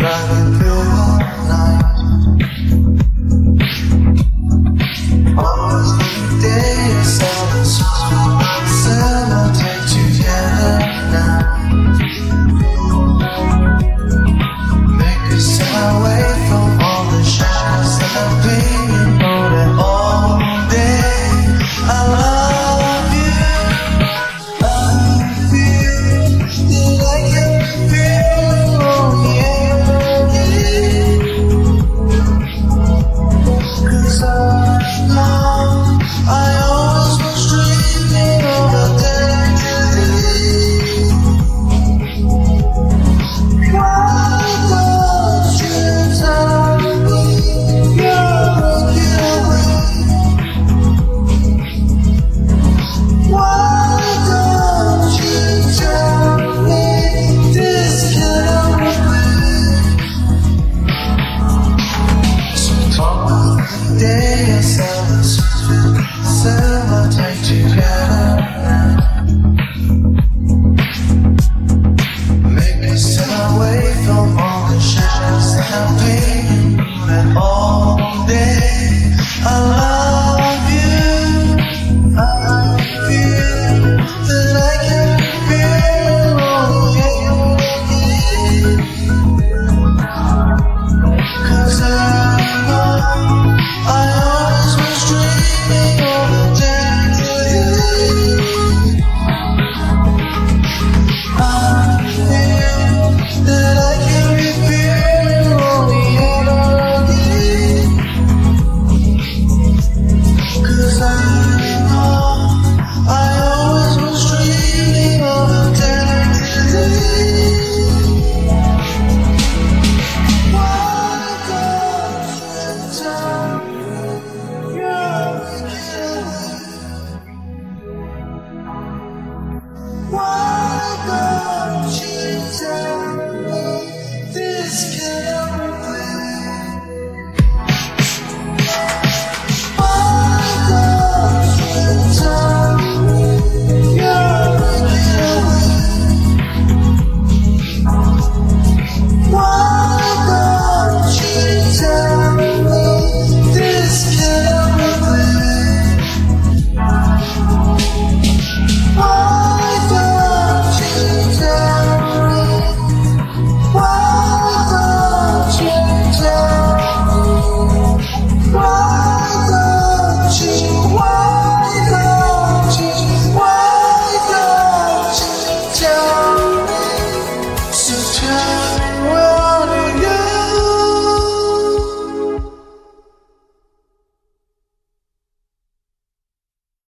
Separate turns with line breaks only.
try.